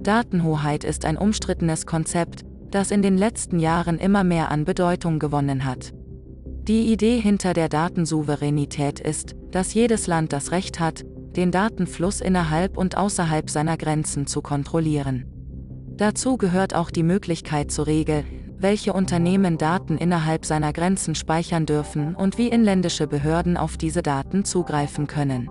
Datenhoheit ist ein umstrittenes Konzept, das in den letzten Jahren immer mehr an Bedeutung gewonnen hat. Die Idee hinter der Datensouveränität ist, dass jedes Land das Recht hat, den Datenfluss innerhalb und außerhalb seiner Grenzen zu kontrollieren. Dazu gehört auch die Möglichkeit zu regeln, welche Unternehmen Daten innerhalb seiner Grenzen speichern dürfen und wie inländische Behörden auf diese Daten zugreifen können.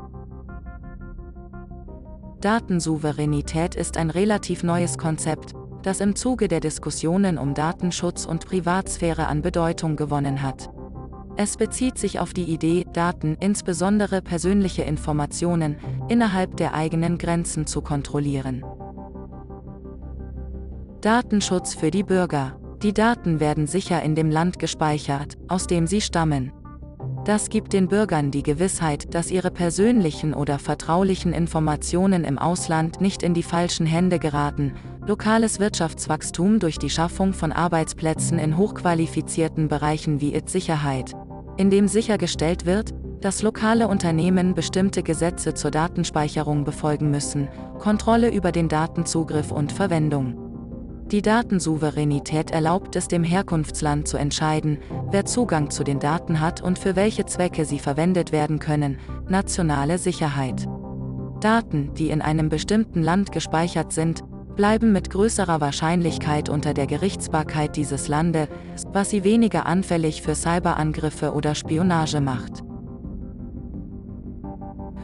Datensouveränität ist ein relativ neues Konzept, das im Zuge der Diskussionen um Datenschutz und Privatsphäre an Bedeutung gewonnen hat. Es bezieht sich auf die Idee, Daten, insbesondere persönliche Informationen, innerhalb der eigenen Grenzen zu kontrollieren. Datenschutz für die Bürger. Die Daten werden sicher in dem Land gespeichert, aus dem sie stammen. Das gibt den Bürgern die Gewissheit, dass ihre persönlichen oder vertraulichen Informationen im Ausland nicht in die falschen Hände geraten, lokales Wirtschaftswachstum durch die Schaffung von Arbeitsplätzen in hochqualifizierten Bereichen wie IT-Sicherheit, indem sichergestellt wird, dass lokale Unternehmen bestimmte Gesetze zur Datenspeicherung befolgen müssen, Kontrolle über den Datenzugriff und Verwendung. Die Datensouveränität erlaubt es dem Herkunftsland zu entscheiden, wer Zugang zu den Daten hat und für welche Zwecke sie verwendet werden können, nationale Sicherheit. Daten, die in einem bestimmten Land gespeichert sind, bleiben mit größerer Wahrscheinlichkeit unter der Gerichtsbarkeit dieses Landes, was sie weniger anfällig für Cyberangriffe oder Spionage macht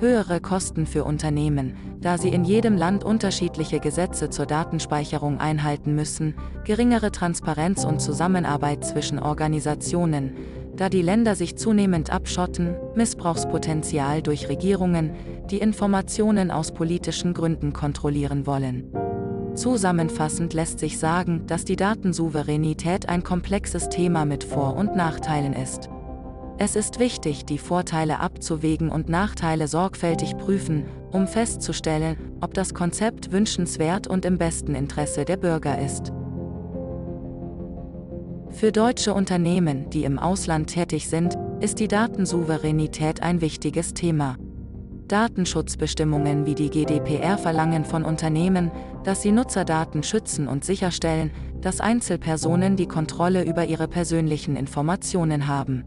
höhere Kosten für Unternehmen, da sie in jedem Land unterschiedliche Gesetze zur Datenspeicherung einhalten müssen, geringere Transparenz und Zusammenarbeit zwischen Organisationen, da die Länder sich zunehmend abschotten, Missbrauchspotenzial durch Regierungen, die Informationen aus politischen Gründen kontrollieren wollen. Zusammenfassend lässt sich sagen, dass die Datensouveränität ein komplexes Thema mit Vor- und Nachteilen ist. Es ist wichtig, die Vorteile abzuwägen und Nachteile sorgfältig prüfen, um festzustellen, ob das Konzept wünschenswert und im besten Interesse der Bürger ist. Für deutsche Unternehmen, die im Ausland tätig sind, ist die Datensouveränität ein wichtiges Thema. Datenschutzbestimmungen wie die GDPR verlangen von Unternehmen, dass sie Nutzerdaten schützen und sicherstellen, dass Einzelpersonen die Kontrolle über ihre persönlichen Informationen haben.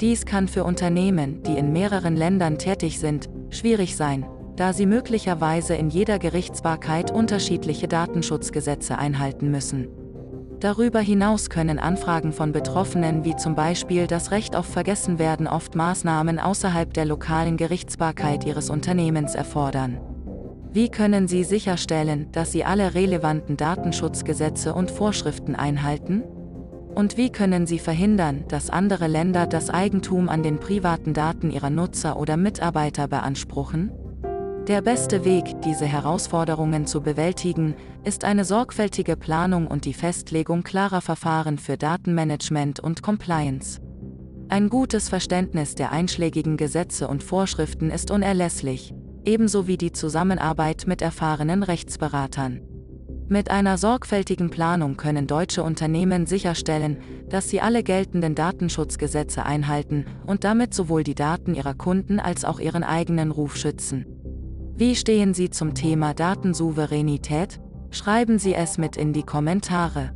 Dies kann für Unternehmen, die in mehreren Ländern tätig sind, schwierig sein, da sie möglicherweise in jeder Gerichtsbarkeit unterschiedliche Datenschutzgesetze einhalten müssen. Darüber hinaus können Anfragen von Betroffenen wie zum Beispiel das Recht auf Vergessenwerden oft Maßnahmen außerhalb der lokalen Gerichtsbarkeit ihres Unternehmens erfordern. Wie können Sie sicherstellen, dass Sie alle relevanten Datenschutzgesetze und Vorschriften einhalten? Und wie können sie verhindern, dass andere Länder das Eigentum an den privaten Daten ihrer Nutzer oder Mitarbeiter beanspruchen? Der beste Weg, diese Herausforderungen zu bewältigen, ist eine sorgfältige Planung und die Festlegung klarer Verfahren für Datenmanagement und Compliance. Ein gutes Verständnis der einschlägigen Gesetze und Vorschriften ist unerlässlich, ebenso wie die Zusammenarbeit mit erfahrenen Rechtsberatern. Mit einer sorgfältigen Planung können deutsche Unternehmen sicherstellen, dass sie alle geltenden Datenschutzgesetze einhalten und damit sowohl die Daten ihrer Kunden als auch ihren eigenen Ruf schützen. Wie stehen Sie zum Thema Datensouveränität? Schreiben Sie es mit in die Kommentare.